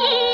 Yeah.